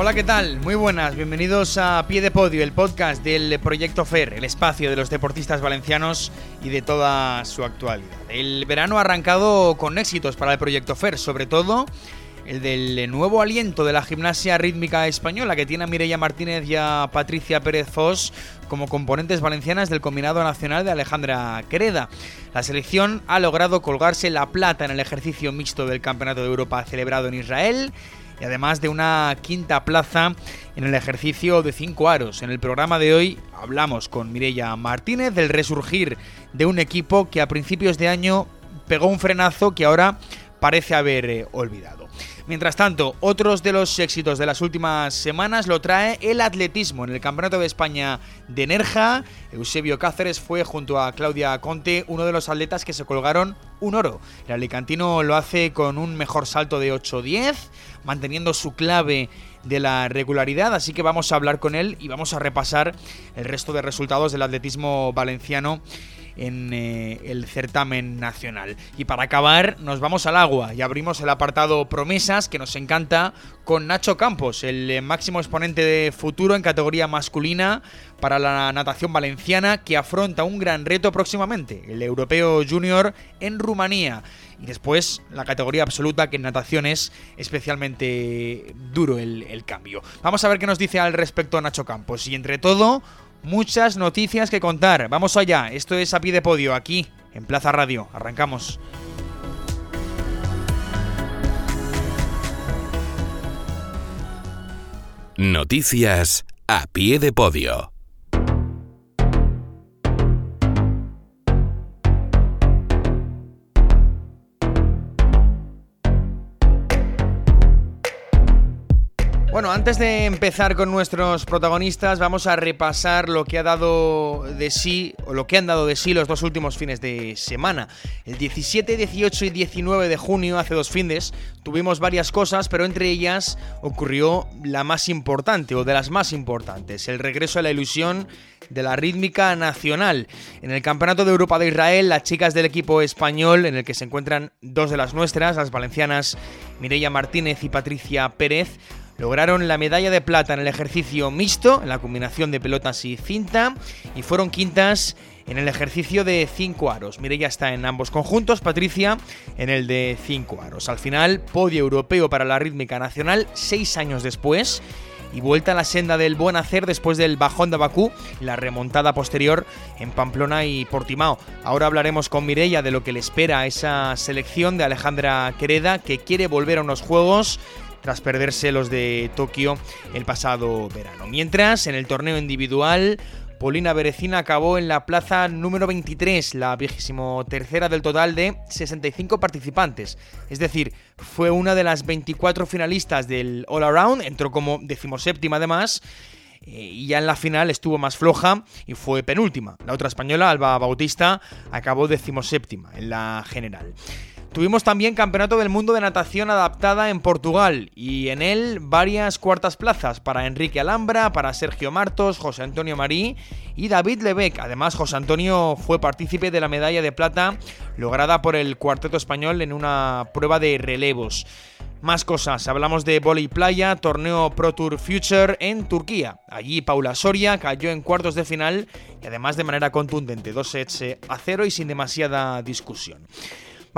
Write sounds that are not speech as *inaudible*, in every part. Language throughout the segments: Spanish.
Hola, ¿qué tal? Muy buenas, bienvenidos a Pie de Podio, el podcast del Proyecto FER, el espacio de los deportistas valencianos y de toda su actualidad. El verano ha arrancado con éxitos para el Proyecto FER, sobre todo el del nuevo aliento de la gimnasia rítmica española que tiene a Mireia Martínez y a Patricia Pérez Fos como componentes valencianas del combinado nacional de Alejandra Quereda. La selección ha logrado colgarse la plata en el ejercicio mixto del Campeonato de Europa celebrado en Israel y además de una quinta plaza en el ejercicio de cinco aros. En el programa de hoy hablamos con Mireia Martínez del resurgir de un equipo que a principios de año pegó un frenazo que ahora parece haber eh, olvidado. Mientras tanto, otros de los éxitos de las últimas semanas lo trae el atletismo. En el Campeonato de España de Nerja, Eusebio Cáceres fue junto a Claudia Conte uno de los atletas que se colgaron un oro. El alicantino lo hace con un mejor salto de 8-10, manteniendo su clave de la regularidad, así que vamos a hablar con él y vamos a repasar el resto de resultados del atletismo valenciano en eh, el certamen nacional. Y para acabar, nos vamos al agua y abrimos el apartado promesas que nos encanta con Nacho Campos, el eh, máximo exponente de futuro en categoría masculina para la natación valenciana que afronta un gran reto próximamente, el europeo junior en Rumanía. Y después la categoría absoluta, que en natación es especialmente duro el, el cambio. Vamos a ver qué nos dice al respecto Nacho Campos. Y entre todo, muchas noticias que contar. Vamos allá, esto es a pie de podio, aquí, en Plaza Radio. Arrancamos. Noticias a pie de podio. Antes de empezar con nuestros protagonistas, vamos a repasar lo que ha dado de sí, o lo que han dado de sí los dos últimos fines de semana. El 17, 18 y 19 de junio, hace dos fines, tuvimos varias cosas, pero entre ellas ocurrió la más importante, o de las más importantes, el regreso a la ilusión de la rítmica nacional. En el Campeonato de Europa de Israel, las chicas del equipo español, en el que se encuentran dos de las nuestras, las valencianas Mireia Martínez y Patricia Pérez, lograron la medalla de plata en el ejercicio mixto, en la combinación de pelotas y cinta, y fueron quintas en el ejercicio de 5 aros. Mireia está en ambos conjuntos, Patricia en el de 5 aros. Al final, podio europeo para la rítmica nacional, seis años después, y vuelta a la senda del buen hacer después del bajón de Bakú y la remontada posterior en Pamplona y Portimao. Ahora hablaremos con Mireia de lo que le espera a esa selección de Alejandra Quereda, que quiere volver a unos juegos tras perderse los de Tokio el pasado verano. Mientras, en el torneo individual, Polina Berecina acabó en la plaza número 23, la vigésimo tercera del total de 65 participantes. Es decir, fue una de las 24 finalistas del All Around, entró como decimoséptima además, eh, y ya en la final estuvo más floja y fue penúltima. La otra española, Alba Bautista, acabó decimoséptima en la general. Tuvimos también Campeonato del Mundo de Natación Adaptada en Portugal y en él varias cuartas plazas para Enrique Alhambra, para Sergio Martos, José Antonio Marí y David Lebec. Además, José Antonio fue partícipe de la medalla de plata lograda por el cuarteto español en una prueba de relevos. Más cosas, hablamos de Volley Playa, torneo Pro Tour Future en Turquía. Allí Paula Soria cayó en cuartos de final y además de manera contundente, dos sets a cero y sin demasiada discusión.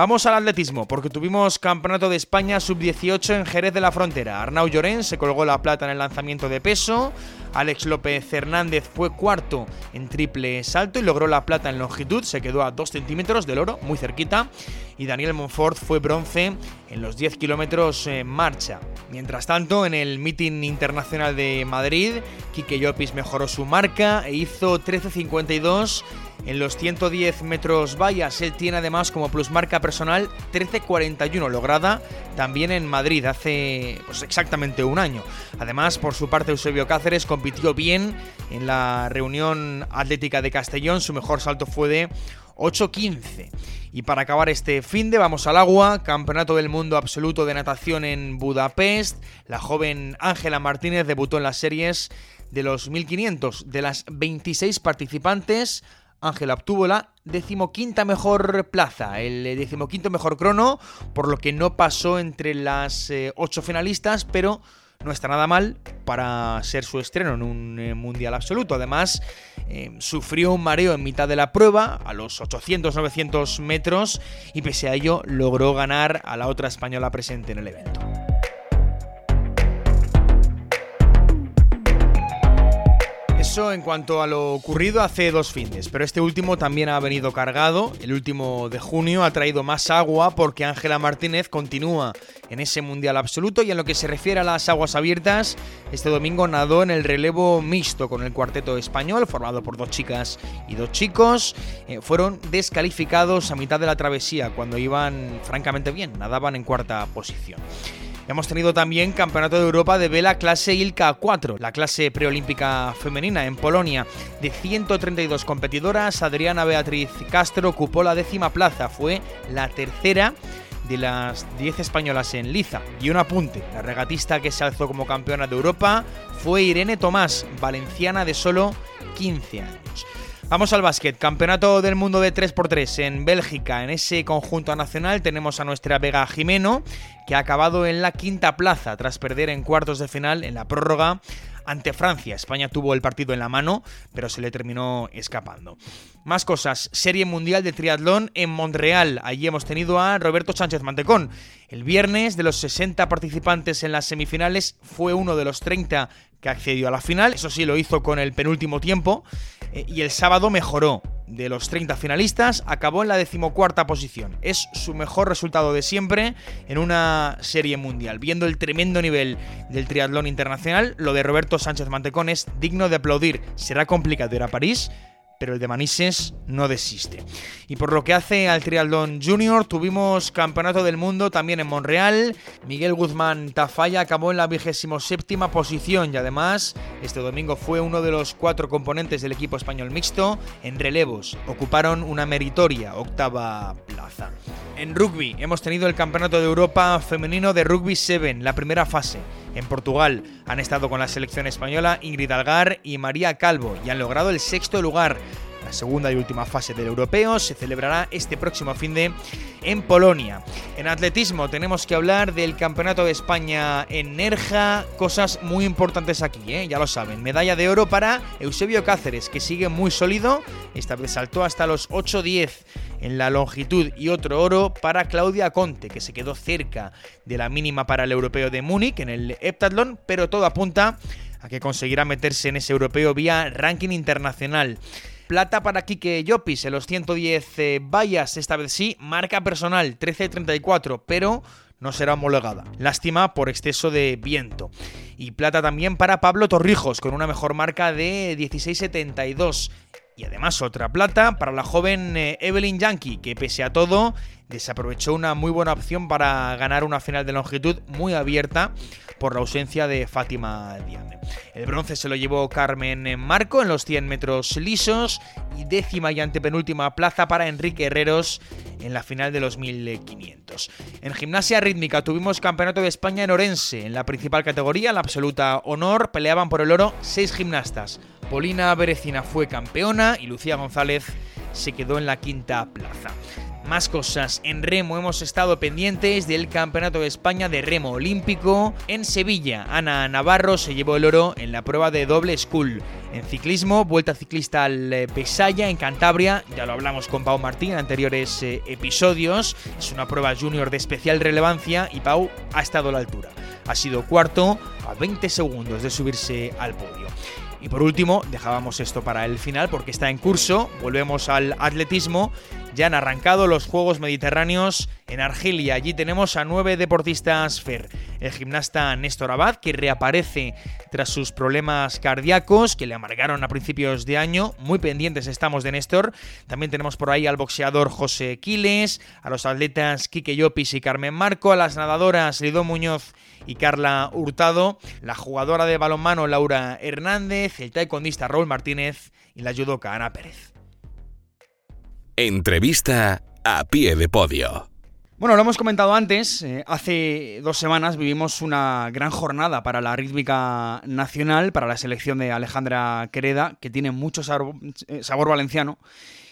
Vamos al atletismo, porque tuvimos Campeonato de España Sub-18 en Jerez de la Frontera. Arnau Llorens se colgó la plata en el lanzamiento de peso, Alex López Hernández fue cuarto en triple salto y logró la plata en longitud, se quedó a 2 centímetros del oro, muy cerquita, y Daniel Monfort fue bronce en los 10 kilómetros en marcha. Mientras tanto, en el meeting internacional de Madrid, Kike Llopis mejoró su marca e hizo 13.52 en los 110 metros vallas. Él tiene además como plusmarca personal 13.41 lograda también en Madrid hace pues, exactamente un año. Además, por su parte, Eusebio Cáceres compitió bien en la reunión atlética de Castellón. Su mejor salto fue de 8.15. Y para acabar este fin de vamos al agua, Campeonato del Mundo Absoluto de Natación en Budapest. La joven Ángela Martínez debutó en las series de los 1500. De las 26 participantes, Ángela obtuvo la decimoquinta mejor plaza, el decimoquinto mejor crono, por lo que no pasó entre las eh, ocho finalistas, pero no está nada mal para ser su estreno en un eh, mundial absoluto. Además, eh, sufrió un mareo en mitad de la prueba, a los 800-900 metros, y pese a ello logró ganar a la otra española presente en el evento. Eso en cuanto a lo ocurrido hace dos fines, pero este último también ha venido cargado. El último de junio ha traído más agua porque Ángela Martínez continúa en ese mundial absoluto y en lo que se refiere a las aguas abiertas, este domingo nadó en el relevo mixto con el cuarteto español formado por dos chicas y dos chicos. Eh, fueron descalificados a mitad de la travesía cuando iban francamente bien, nadaban en cuarta posición. Hemos tenido también Campeonato de Europa de vela clase Ilka 4, la clase preolímpica femenina en Polonia. De 132 competidoras, Adriana Beatriz Castro ocupó la décima plaza. Fue la tercera de las 10 españolas en liza. Y un apunte, la regatista que se alzó como campeona de Europa fue Irene Tomás, valenciana de solo 15 años. Vamos al básquet, Campeonato del Mundo de 3x3 en Bélgica. En ese conjunto nacional tenemos a nuestra Vega Jimeno, que ha acabado en la quinta plaza tras perder en cuartos de final en la prórroga ante Francia. España tuvo el partido en la mano, pero se le terminó escapando. Más cosas, Serie Mundial de Triatlón en Montreal. Allí hemos tenido a Roberto Sánchez Mantecón. El viernes, de los 60 participantes en las semifinales, fue uno de los 30 que accedió a la final. Eso sí, lo hizo con el penúltimo tiempo. Eh, y el sábado mejoró. De los 30 finalistas, acabó en la decimocuarta posición. Es su mejor resultado de siempre en una serie mundial. Viendo el tremendo nivel del triatlón internacional, lo de Roberto Sánchez Mantecón es digno de aplaudir. Será complicado ir a París, pero el de Manises no desiste. Y por lo que hace al Trialdón Junior, tuvimos Campeonato del Mundo también en Monreal. Miguel Guzmán Tafalla acabó en la vigésimo séptima posición y además este domingo fue uno de los cuatro componentes del equipo español mixto en relevos. Ocuparon una meritoria octava plaza. En rugby hemos tenido el Campeonato de Europa Femenino de Rugby 7, la primera fase. En Portugal han estado con la selección española Ingrid Algar y María Calvo y han logrado el sexto lugar. Segunda y última fase del europeo se celebrará este próximo fin de en Polonia. En atletismo tenemos que hablar del Campeonato de España en Nerja, cosas muy importantes aquí, ¿eh? ya lo saben. Medalla de oro para Eusebio Cáceres, que sigue muy sólido, esta vez saltó hasta los 8-10 en la longitud y otro oro para Claudia Conte, que se quedó cerca de la mínima para el europeo de Múnich en el heptatlón, pero todo apunta a que conseguirá meterse en ese europeo vía ranking internacional. Plata para Kike Llopis en los 110 eh, vallas, esta vez sí, marca personal 13.34, pero no será homologada. Lástima por exceso de viento. Y plata también para Pablo Torrijos, con una mejor marca de 16.72. Y además otra plata para la joven eh, Evelyn Yankee, que pese a todo desaprovechó una muy buena opción para ganar una final de longitud muy abierta por la ausencia de Fátima Diane. El bronce se lo llevó Carmen Marco en los 100 metros lisos y décima y antepenúltima plaza para Enrique Herreros en la final de los 1500. En gimnasia rítmica tuvimos campeonato de España en Orense, en la principal categoría, la absoluta honor, peleaban por el oro seis gimnastas. Polina Berecina fue campeona y Lucía González se quedó en la quinta plaza. Más cosas. En remo hemos estado pendientes del Campeonato de España de Remo Olímpico. En Sevilla, Ana Navarro se llevó el oro en la prueba de doble school. En ciclismo, vuelta ciclista al eh, Pesaya en Cantabria. Ya lo hablamos con Pau Martín en anteriores eh, episodios. Es una prueba junior de especial relevancia y Pau ha estado a la altura. Ha sido cuarto a 20 segundos de subirse al podio. Y por último, dejábamos esto para el final porque está en curso. Volvemos al atletismo ya han arrancado los Juegos Mediterráneos en Argelia. Allí tenemos a nueve deportistas FER. El gimnasta Néstor Abad, que reaparece tras sus problemas cardíacos que le amargaron a principios de año. Muy pendientes estamos de Néstor. También tenemos por ahí al boxeador José Quiles, a los atletas Quique Llopis y Carmen Marco, a las nadadoras Lido Muñoz y Carla Hurtado, la jugadora de balonmano Laura Hernández, el taekwondista Raúl Martínez y la judoka Ana Pérez. Entrevista a pie de podio. Bueno, lo hemos comentado antes, eh, hace dos semanas vivimos una gran jornada para la rítmica nacional, para la selección de Alejandra Quereda, que tiene mucho sabor, eh, sabor valenciano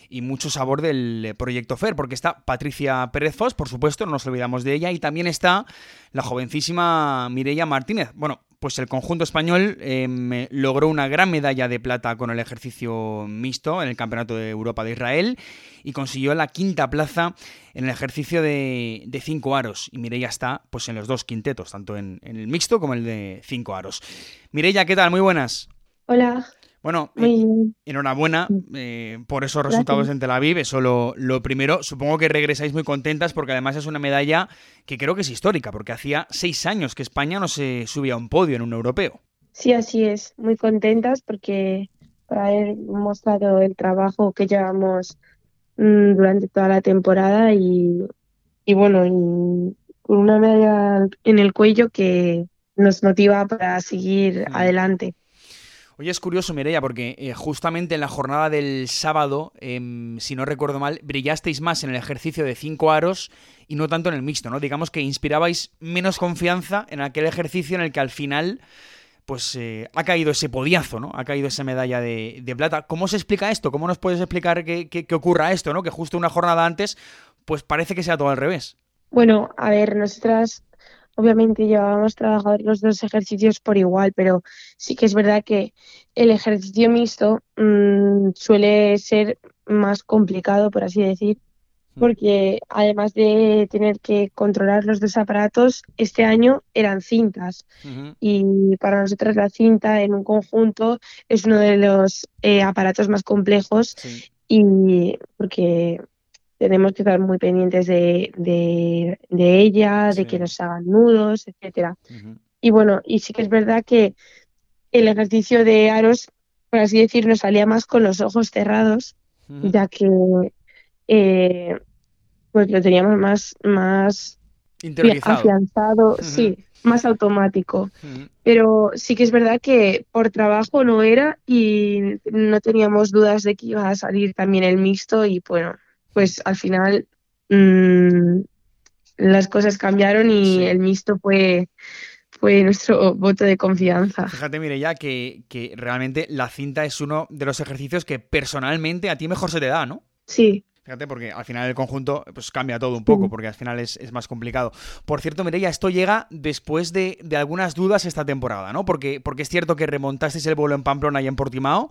y mucho sabor del proyecto FER, porque está Patricia Pérez Fos, por supuesto, no nos olvidamos de ella, y también está la jovencísima Mireia Martínez. Bueno, pues el conjunto español em, logró una gran medalla de plata con el ejercicio mixto en el Campeonato de Europa de Israel y consiguió la quinta plaza en el ejercicio de, cinco aros. Y Mireia está pues en los dos quintetos, tanto en, en el mixto como el de cinco aros. Mireia, ¿qué tal? Muy buenas. Hola. Bueno, eh, enhorabuena eh, por esos resultados en Tel Aviv, eso lo, lo, primero. Supongo que regresáis muy contentas porque además es una medalla que creo que es histórica, porque hacía seis años que España no se subía a un podio en un europeo. Sí, así es, muy contentas porque por haber mostrado el trabajo que llevamos mm, durante toda la temporada y, y bueno, y con una medalla en el cuello que nos motiva para seguir adelante. Oye, es curioso, Mireia, porque eh, justamente en la jornada del sábado, em, si no recuerdo mal, brillasteis más en el ejercicio de cinco aros y no tanto en el mixto, ¿no? Digamos que inspirabais menos confianza en aquel ejercicio en el que al final pues eh, ha caído ese podiazo, ¿no? Ha caído esa medalla de, plata. ¿Cómo se explica esto? ¿Cómo nos puedes explicar que, que, ocurra esto, ¿no? Que justo una jornada antes, pues parece que sea todo al revés. Bueno, a ver, nosotras obviamente llevábamos trabajado los dos ejercicios por igual, pero sí que es verdad que el ejercicio mixto mm, suele ser más complicado, por así decir, mm. porque además de tener que controlar los dos aparatos, este año eran cintas. Y para nosotros la cinta en un conjunto es uno de los eh, aparatos más complejos y porque tenemos que estar muy pendientes de, de, ella, de que nos hagan nudos, etcétera. Y bueno, y sí que es verdad que el ejercicio de aros, por así decirlo, salía más con los ojos cerrados, ya que eh, pues lo teníamos más, más afianzado, sí, más automático. Pero sí que es verdad que por trabajo no era y no teníamos dudas de que iba a salir también el mixto y bueno, pues al final mmm, las cosas cambiaron y el mixto fue, fue nuestro voto de confianza. Fíjate, mire ya que, que realmente la cinta es uno de los ejercicios que personalmente a ti mejor se te da, ¿no? Sí, Fíjate, porque al final el conjunto pues cambia todo un poco, porque al final es, es más complicado. Por cierto, Mireia, esto llega después de, de, algunas dudas esta temporada, ¿no? Porque, porque es cierto que remontasteis el vuelo en Pamplona y en Portimao,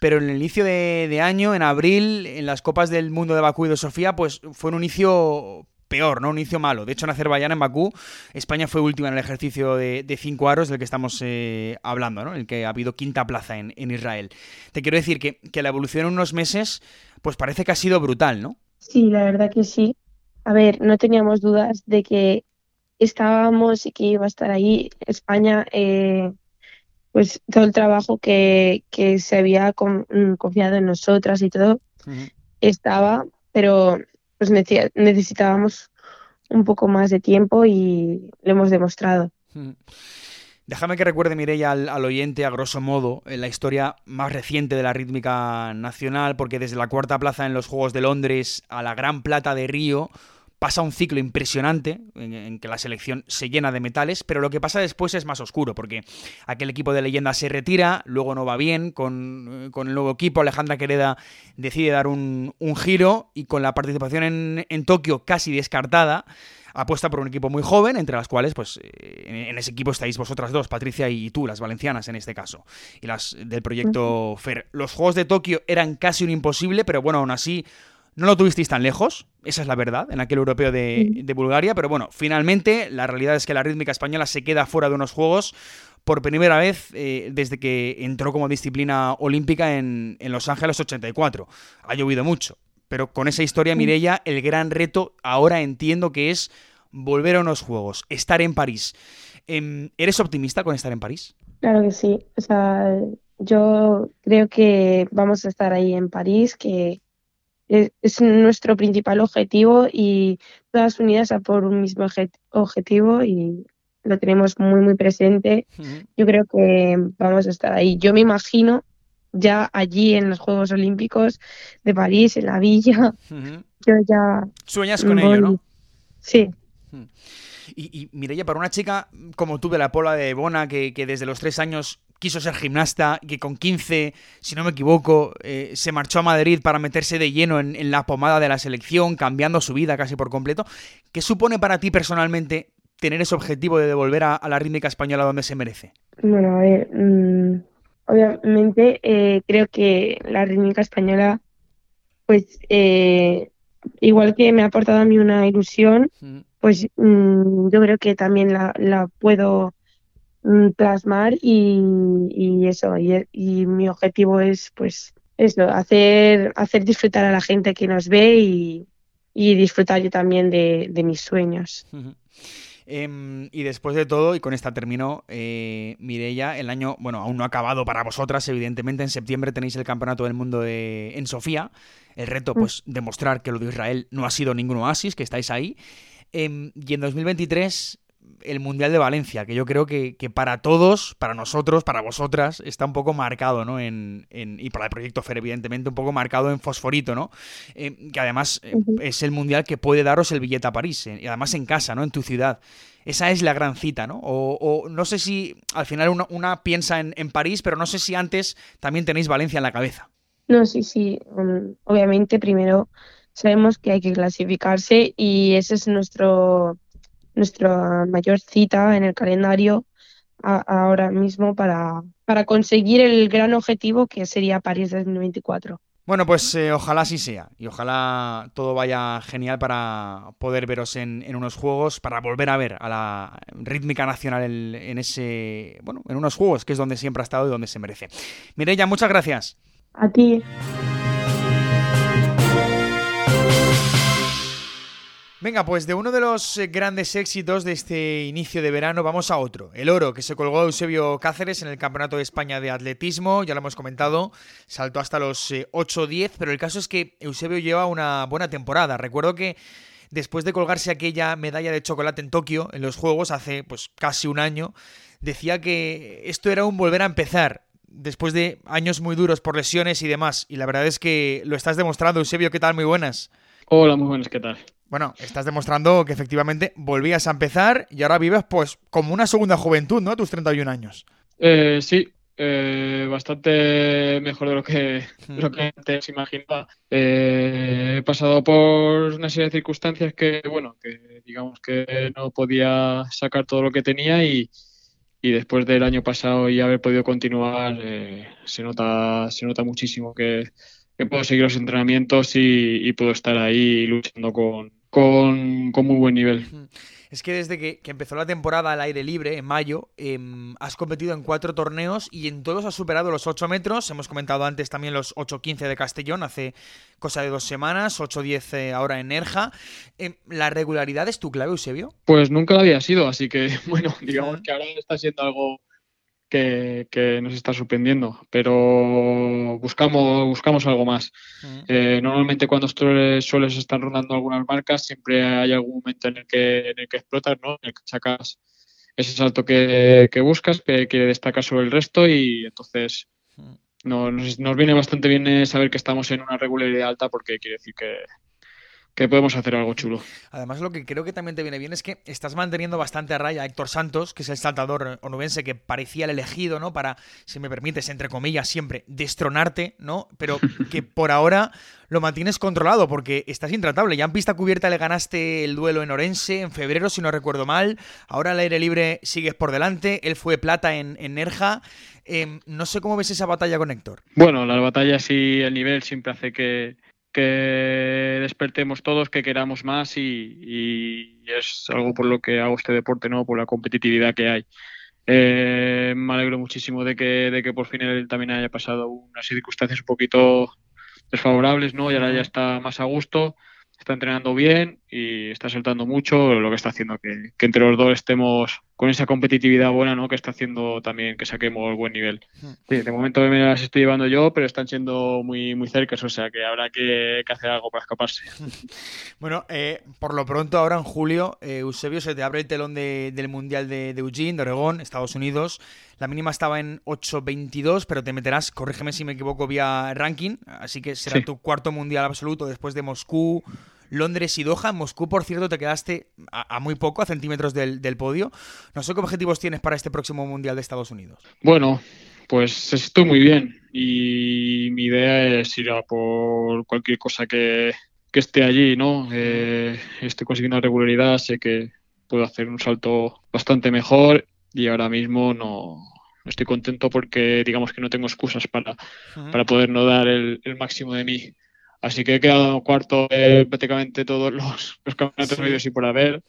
pero en el inicio de, año, en abril, en las Copas del Mundo de Bakú y de Sofía, pues fue un inicio peor, ¿no? Un inicio malo. De hecho, en Azerbaiyán, en Bakú, España fue última en el ejercicio de, cinco aros del que estamos eh, hablando, ¿no? El que ha habido quinta plaza en, Israel. Te quiero decir que, que, la evolución en unos meses, pues parece que ha sido brutal, ¿no? Sí, la verdad que sí. A ver, no teníamos dudas de que estábamos y que iba a estar ahí. España eh, pues todo el trabajo que, que se había mm, confiado en nosotras y todo estaba, pero pues necesitábamos un poco más de tiempo y lo hemos demostrado. Déjame que recuerde, Mireia, al, al, oyente, a grosso modo, en la historia más reciente de la rítmica nacional, porque desde la cuarta plaza en los Juegos de Londres a la Gran Plata de Río, pasa un ciclo impresionante en, que la selección se llena de metales, pero lo que pasa después es más oscuro, porque aquel equipo de leyenda se retira, luego no va bien, con, el nuevo equipo Alejandra Quereda decide dar un, giro y con la participación en, en, Tokio casi descartada, apuesta por un equipo muy joven, entre las cuales, pues, eh, en, ese equipo estáis vosotras dos, Patricia y tú, las valencianas en este caso, y las del proyecto FER. Los Juegos de Tokio eran casi un imposible, pero bueno, aún así no lo tuvisteis tan lejos, esa es la verdad, en aquel europeo de, Bulgaria, pero bueno, finalmente la realidad es que la rítmica española se queda fuera de unos juegos por primera vez eh, desde que entró como disciplina olímpica en, Los Ángeles 84. Ha llovido mucho, pero con esa historia, Mirella, el gran reto ahora entiendo que es volver a unos juegos, estar en París. Em, ¿Eres optimista con estar en París? Claro que sí, o sea, yo creo que vamos a estar ahí en París, que es, nuestro principal objetivo y todas unidas a por un mismo objetivo y lo tenemos muy, muy presente. Yo creo que vamos a estar ahí. Yo me imagino ya allí en los Juegos Olímpicos de París, en la villa, yo ya... Sueñas con ello, ¿no? Sí. Y, y Mireia, para una chica como tú de la Pola de Bona, que, que desde los tres años quiso ser gimnasta, que con 15, si no me equivoco, eh, se marchó a Madrid para meterse de lleno en, la pomada de la selección, cambiando su vida casi por completo. ¿Qué supone para ti personalmente tener ese objetivo de devolver a, la rítmica española donde se merece? Bueno, a ver, mm, obviamente eh, creo que la rítmica española, pues eh, igual que me ha aportado a mí una ilusión, pues mm, yo creo que también la, la puedo Mm, plasmar y, eso, y, mi objetivo es pues eso, hacer, hacer disfrutar a la gente que nos ve y, disfrutar yo también de, mis sueños. Em, y después de todo, y con esta termino, eh, Mireia, el año, bueno, aún no ha acabado para vosotras, evidentemente en septiembre tenéis el Campeonato del Mundo en Sofía. El reto, mm. pues, demostrar que lo de Israel no ha sido ningún oasis, que estáis ahí. Em, y en 2023 el Mundial de Valencia, que yo creo que, para todos, para nosotros, para vosotras, está un poco marcado, ¿no? En, y para el proyecto FER, evidentemente, un poco marcado en fosforito, ¿no? Eh, que además eh, es el Mundial que puede daros el billete a París, eh, y además en casa, ¿no? En tu ciudad. Esa es la gran cita, ¿no? O, no sé si al final una, piensa en, París, pero no sé si antes también tenéis Valencia en la cabeza. No, sí, sí. Um, obviamente, primero sabemos que hay que clasificarse y ese es nuestro nuestra mayor cita en el calendario ahora mismo para, para conseguir el gran objetivo que sería París 2024. Bueno, pues eh, ojalá así sea y ojalá todo vaya genial para poder veros en, unos juegos, para volver a ver a la rítmica nacional en, en, ese, bueno, en unos juegos que es donde siempre ha estado y donde se merece. Mireya, muchas gracias. A ti. Venga, pues de uno de los eh, grandes éxitos de este inicio de verano vamos a otro. El oro que se colgó Eusebio Cáceres en el Campeonato de España de Atletismo, ya lo hemos comentado, saltó hasta los 8-10, eh, pero el caso es que Eusebio lleva una buena temporada. Recuerdo que después de colgarse aquella medalla de chocolate en Tokio, en los Juegos, hace pues casi un año, decía que esto era un volver a empezar, después de años muy duros por lesiones y demás. Y la verdad es que lo estás demostrando, Eusebio, ¿qué tal? Muy buenas. Hola, muy buenas, ¿qué tal? Bueno, estás demostrando que efectivamente volvías a empezar y ahora vives pues como una segunda juventud, ¿no? A tus 31 años. Eh, sí, eh, bastante mejor de lo que, lo que antes imaginaba. Eh, he pasado por una serie de circunstancias que, bueno, que digamos que no podía sacar todo lo que tenía y, después del año pasado y haber podido continuar, se, nota, se nota muchísimo que, puedo seguir los entrenamientos y puedo estar ahí luchando con, con, muy buen nivel. Es que desde que, empezó la temporada al aire libre, en mayo, em, has competido en cuatro torneos y en todos has superado los 8 metros. Hemos comentado antes también los 8.15 de Castellón, hace cosa de dos semanas, 8.10 eh, ahora en Nerja. Em, ¿La regularidad es tu clave, Eusebio? Pues nunca lo había sido, así que *laughs* bueno, digamos que ahora está siendo algo que, nos está sorprendiendo, pero buscamos, buscamos algo más. Eh, normalmente cuando sueles estar rondando algunas marcas, siempre hay algún momento en el que, en el que explotas, ¿no? en el que sacas ese salto que, buscas, que quiere destacar sobre el resto y entonces nos, nos viene bastante bien saber que estamos en una regularidad alta porque quiere decir que, que podemos hacer algo chulo. Además, lo que creo que también te viene bien es que estás manteniendo bastante a raya a Héctor Santos, que es el saltador onubense que parecía el elegido, ¿no? Para, si me permites, entre comillas, siempre destronarte, ¿no? Pero *laughs* que por ahora lo mantienes controlado porque estás intratable. Ya en pista cubierta le ganaste el duelo en Orense en febrero, si no recuerdo mal. Ahora al aire libre sigues por delante. Él fue plata en, Nerja. Em, no sé cómo ves esa batalla con Héctor. Bueno, la batalla sí, el nivel siempre hace que, que despertemos todos, que queramos más y, es algo por lo que hago este deporte, ¿no? Por la competitividad que hay. Eh, me alegro muchísimo de que, de que por fin él también haya pasado unas circunstancias un poquito desfavorables, ¿no? Y ahora ya está más a gusto, está entrenando bien y está saltando mucho, lo que está haciendo que, que entre los dos estemos con esa competitividad buena ¿no? que está haciendo también que saquemos buen nivel. de momento me las estoy llevando yo, pero están siendo muy, muy cercas, o sea que habrá que, hacer algo para escaparse. *laughs* Bueno, eh, por lo pronto ahora en julio, eh, Eusebio, se te abre el telón del Mundial de, Eugene, de Oregón, Estados Unidos. La mínima estaba en 8.22, pero te meterás, corrígeme si me equivoco, vía ranking, así que será tu cuarto Mundial absoluto después de Moscú, Londres y Doha. En Moscú, por cierto, te quedaste a, muy poco, a centímetros del, podio. No sé qué objetivos tienes para este próximo Mundial de Estados Unidos. Bueno, pues estoy muy bien y mi idea es ir a por cualquier cosa que, esté allí, ¿no? Eh, estoy consiguiendo regularidad, sé que puedo hacer un salto bastante mejor y ahora mismo no, estoy contento porque digamos que no tengo excusas para, para poder no dar el, el máximo de mí. Así que he quedado cuarto en prácticamente todos los, campeonatos medios y por haber.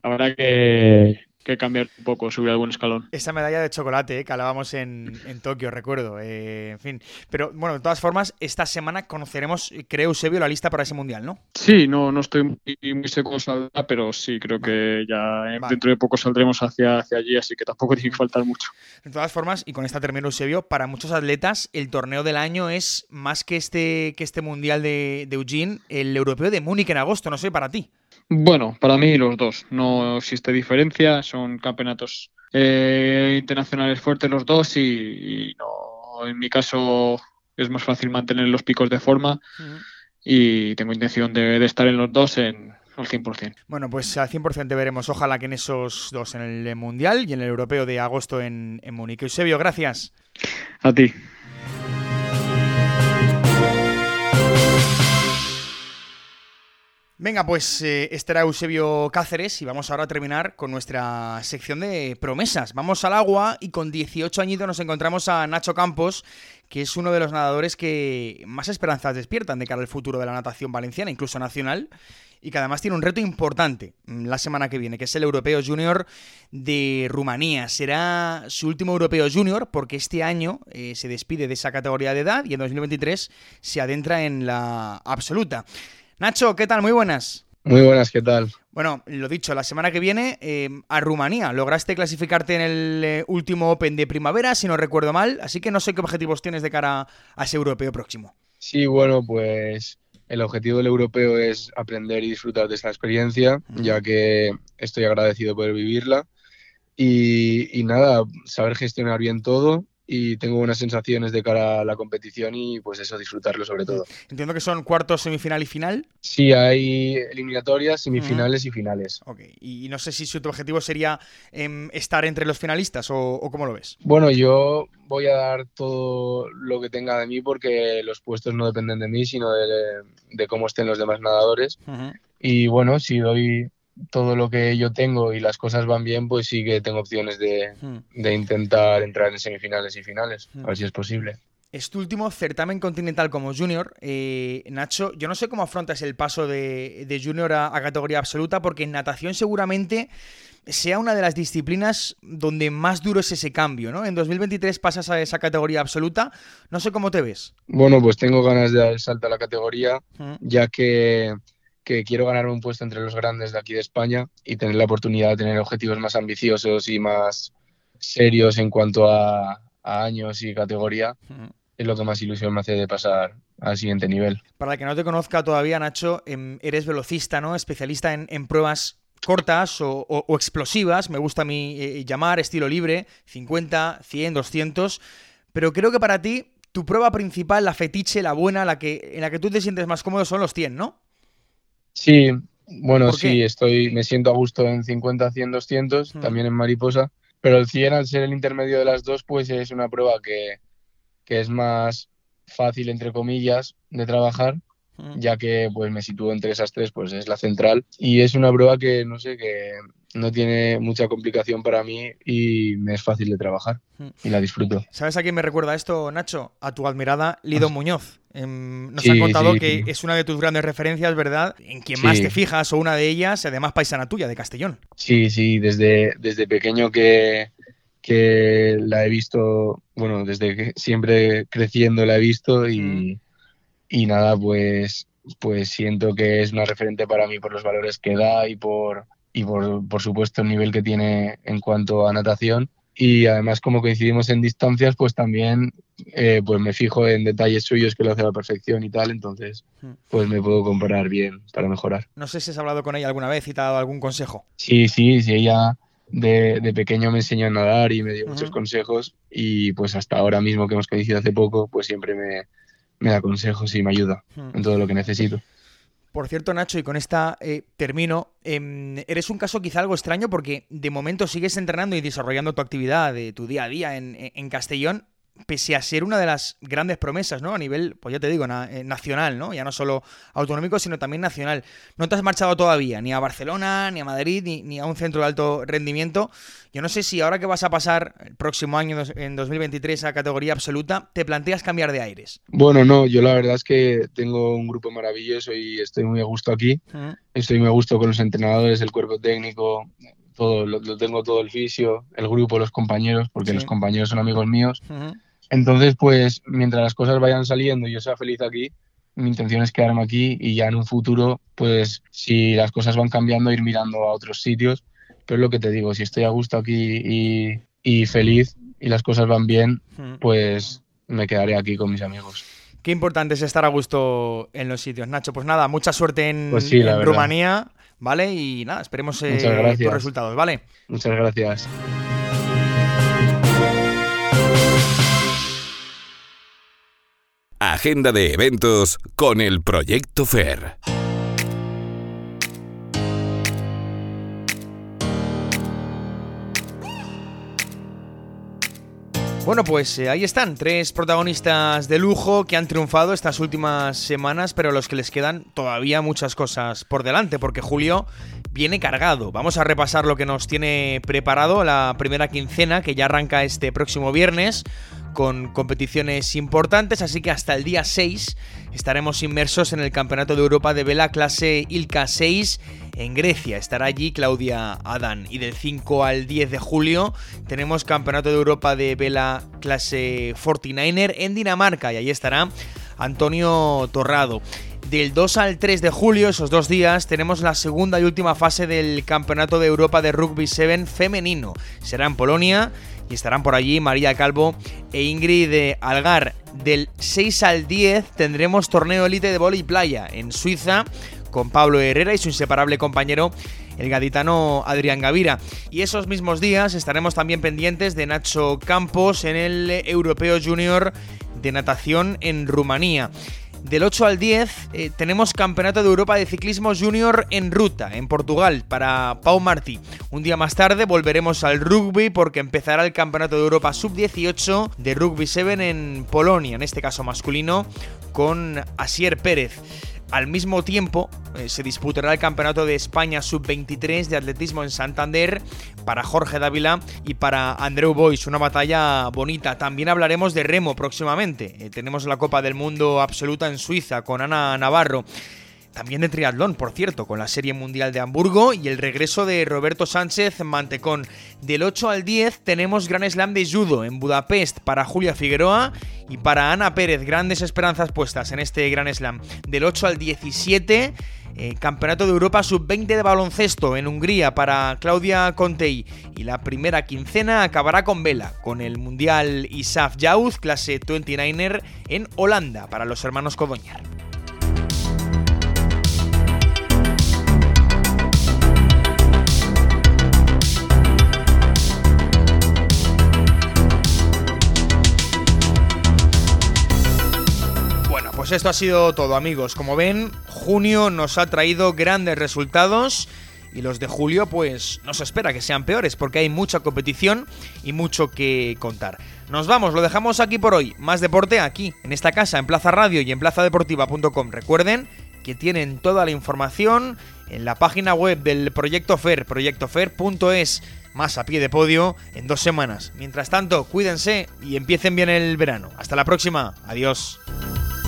Habrá que, que cambiar un poco, subir algún escalón. Esa medalla de chocolate eh, que hablábamos en, en Tokio, recuerdo. Eh, en fin. Pero bueno, de todas formas, esta semana conoceremos, creo, Eusebio, la lista para ese mundial, ¿no? Sí, no, no estoy muy, muy seguro saldrá, pero sí, creo que ya dentro de poco saldremos hacia, hacia allí, así que tampoco tiene que faltar mucho. De todas formas, y con esta termino, Eusebio, para muchos atletas, el torneo del año es más que este, que este mundial de, de Eugene, el europeo de Múnich en agosto, no sé, para ti. Bueno, para mí los dos. No existe diferencia. Son campeonatos eh, internacionales fuertes los dos y, no, en mi caso es más fácil mantener los picos de forma y tengo intención de, estar en los dos en, al 100%. Bueno, pues al 100% te veremos. Ojalá que en esos dos, en el Mundial y en el Europeo de agosto en, en Múnich. Eusebio, gracias. A ti. Venga, pues eh, este era Eusebio Cáceres y vamos ahora a terminar con nuestra sección de promesas. Vamos al agua y con 18 añitos nos encontramos a Nacho Campos, que es uno de los nadadores que más esperanzas despiertan de cara al futuro de la natación valenciana, incluso nacional, y que además tiene un reto importante mm, la semana que viene, que es el Europeo Junior de Rumanía. Será su último Europeo Junior porque este año eh, se despide de esa categoría de edad y en 2023 se adentra en la absoluta. Nacho, ¿qué tal? Muy buenas. Muy buenas, ¿qué tal? Bueno, lo dicho, la semana que viene eh, a Rumanía. Lograste clasificarte en el eh, último Open de primavera, si no recuerdo mal, así que no sé qué objetivos tienes de cara a ese europeo próximo. Sí, bueno, pues el objetivo del europeo es aprender y disfrutar de esta experiencia, ya que estoy agradecido por vivirla. Y, y nada, saber gestionar bien todo y tengo buenas sensaciones de cara a la competición y pues eso, disfrutarlo sobre todo. Entiendo que son cuartos, semifinal y final. Sí, hay eliminatorias, semifinales y finales. Ok, y no sé si su objetivo sería em, estar entre los finalistas o, cómo lo ves. Bueno, yo voy a dar todo lo que tenga de mí porque los puestos no dependen de mí, sino de, cómo estén los demás nadadores. Y bueno, si doy todo lo que yo tengo y las cosas van bien, pues sí que tengo opciones de, hmm. intentar entrar en semifinales y finales, a ver si es posible. Es tu último certamen continental como junior. Eh, Nacho, yo no sé cómo afrontas el paso de, junior a, categoría absoluta, porque en natación seguramente sea una de las disciplinas donde más duro es ese cambio, ¿no? En 2023 pasas a esa categoría absoluta. No sé cómo te ves. Bueno, pues tengo ganas de dar el salto a la categoría, hmm. ya que que quiero ganarme un puesto entre los grandes de aquí de España y tener la oportunidad de tener objetivos más ambiciosos y más serios en cuanto a, años y categoría. Es lo que más ilusión me hace de pasar al siguiente nivel. Para el que no te conozca todavía, Nacho, em, eres velocista, ¿no? Especialista en, pruebas cortas o, explosivas, me gusta a mí eh, llamar, estilo libre, 50, 100, 200, pero creo que para ti tu prueba principal, la fetiche, la buena, la que, en la que tú te sientes más cómodo son los 100, ¿no? Sí, bueno, sí, estoy, me siento a gusto en 50, 100, 200, también en mariposa, pero el 100 al ser el intermedio de las dos, pues es una prueba que, que es más fácil, entre comillas, de trabajar, ya que pues me sitúo entre esas tres, pues es la central y es una prueba que, no sé, que no tiene mucha complicación para mí y me es fácil de trabajar y la disfruto. ¿Sabes a quién me recuerda esto, Nacho? A tu admirada Lido Muñoz. Em, nos ha contado que es una de tus grandes referencias, ¿verdad? En quien más te fijas o una de ellas, además paisana tuya, de Castellón. Sí, sí, desde, desde pequeño que, que la he visto, bueno, desde que siempre creciendo la he visto y, y nada, pues, pues siento que es una referente para mí por los valores que da y por y por, por supuesto el nivel que tiene en cuanto a natación. Y además como coincidimos en distancias pues también eh, pues me fijo en detalles suyos que lo hace a la perfección y tal entonces hmm. pues me puedo comparar bien para mejorar. No sé si has hablado con ella alguna vez y te ha dado algún consejo. Sí sí sí ella de, de pequeño me enseñó a nadar y me dio muchos consejos y pues hasta ahora mismo que hemos coincidido hace poco pues siempre me, me da consejos y me ayuda hmm. en todo lo que necesito por cierto, Nacho, y con esta eh, termino, em, eres un caso quizá algo extraño porque de momento sigues entrenando y desarrollando tu actividad de tu día a día en, en Castellón pese a ser una de las grandes promesas, ¿no? A nivel, pues ya te digo, eh, nacional, ¿no? Ya no solo autonómico, sino también nacional. No te has marchado todavía, ni a Barcelona, ni a Madrid, ni, a un centro de alto rendimiento. Yo no sé si ahora que vas a pasar el próximo año, en 2023, a categoría absoluta, te planteas cambiar de aires. Bueno, no, yo la verdad es que tengo un grupo maravilloso y estoy muy a gusto aquí. Estoy muy a gusto con los entrenadores, el cuerpo técnico, todo, lo, tengo todo el fisio, el grupo, los compañeros, porque los compañeros son amigos míos. Entonces, pues mientras las cosas vayan saliendo y yo sea feliz aquí, mi intención es quedarme aquí y ya en un futuro, pues si las cosas van cambiando, ir mirando a otros sitios. Pero es lo que te digo, si estoy a gusto aquí y, feliz y las cosas van bien, pues me quedaré aquí con mis amigos. Qué importante es estar a gusto en los sitios, Nacho. Pues nada, mucha suerte en, pues en Rumanía. ¿Vale? Y nada, esperemos eh, tus resultados, ¿vale? Muchas gracias. Agenda de eventos con el Proyecto FER. Bueno, pues eh, ahí están, tres protagonistas de lujo que han triunfado estas últimas semanas, pero a los que les quedan todavía muchas cosas por delante, porque Julio viene cargado. Vamos a repasar lo que nos tiene preparado la primera quincena, que ya arranca este próximo viernes, con competiciones importantes, así que hasta el día 6 estaremos inmersos en el Campeonato de Europa de Vela clase Ilka 6 en Grecia. Estará allí Claudia Adán. Y del 5 al 10 de julio tenemos Campeonato de Europa de Vela clase 49er en Dinamarca y ahí estará Antonio Torrado. Del 2 al 3 de julio, esos dos días, tenemos la segunda y última fase del Campeonato de Europa de Rugby 7 femenino. Será en Polonia estarán por allí María Calvo e Ingrid Algar. Del 6 al 10 tendremos torneo elite de vóley playa en Suiza con Pablo Herrera y su inseparable compañero el gaditano Adrián Gavira. Y esos mismos días estaremos también pendientes de Nacho Campos en el Europeo Junior de natación en Rumanía. Del 8 al 10 eh, tenemos Campeonato de Europa de Ciclismo Junior en ruta, en Portugal, para Pau Martí. Un día más tarde volveremos al rugby porque empezará el Campeonato de Europa Sub-18 de Rugby 7 en Polonia, en este caso masculino, con Asier Pérez. Al mismo tiempo, eh, se disputará el Campeonato de España Sub-23 de Atletismo en Santander para Jorge Dávila y para Andreu Bois, una batalla bonita. También hablaremos de remo próximamente. Eh, tenemos la Copa del Mundo absoluta en Suiza con Ana Navarro. También de triatlón, por cierto, con la Serie Mundial de Hamburgo y el regreso de Roberto Sánchez Mantecón. Del 8 al 10 tenemos Gran Slam de Judo en Budapest para Julia Figueroa y para Ana Pérez. Grandes esperanzas puestas en este Gran Slam. Del 8 al 17... Eh, Campeonato de Europa Sub-20 de baloncesto en Hungría para Claudia Contei. Y la primera quincena acabará con vela, con el Mundial ISAF Youth clase 29er en Holanda para los hermanos Codoñar. Pues esto ha sido todo amigos. Como ven, junio nos ha traído grandes resultados y los de julio pues nos espera que sean peores porque hay mucha competición y mucho que contar. Nos vamos, lo dejamos aquí por hoy. Más deporte aquí, en esta casa, en Plaza Radio y en plazadeportiva.com. Recuerden que tienen toda la información en la página web del Proyecto FER, proyectofer.es, más a pie de podio en dos semanas. Mientras tanto, cuídense y empiecen bien el verano. Hasta la próxima. Adiós.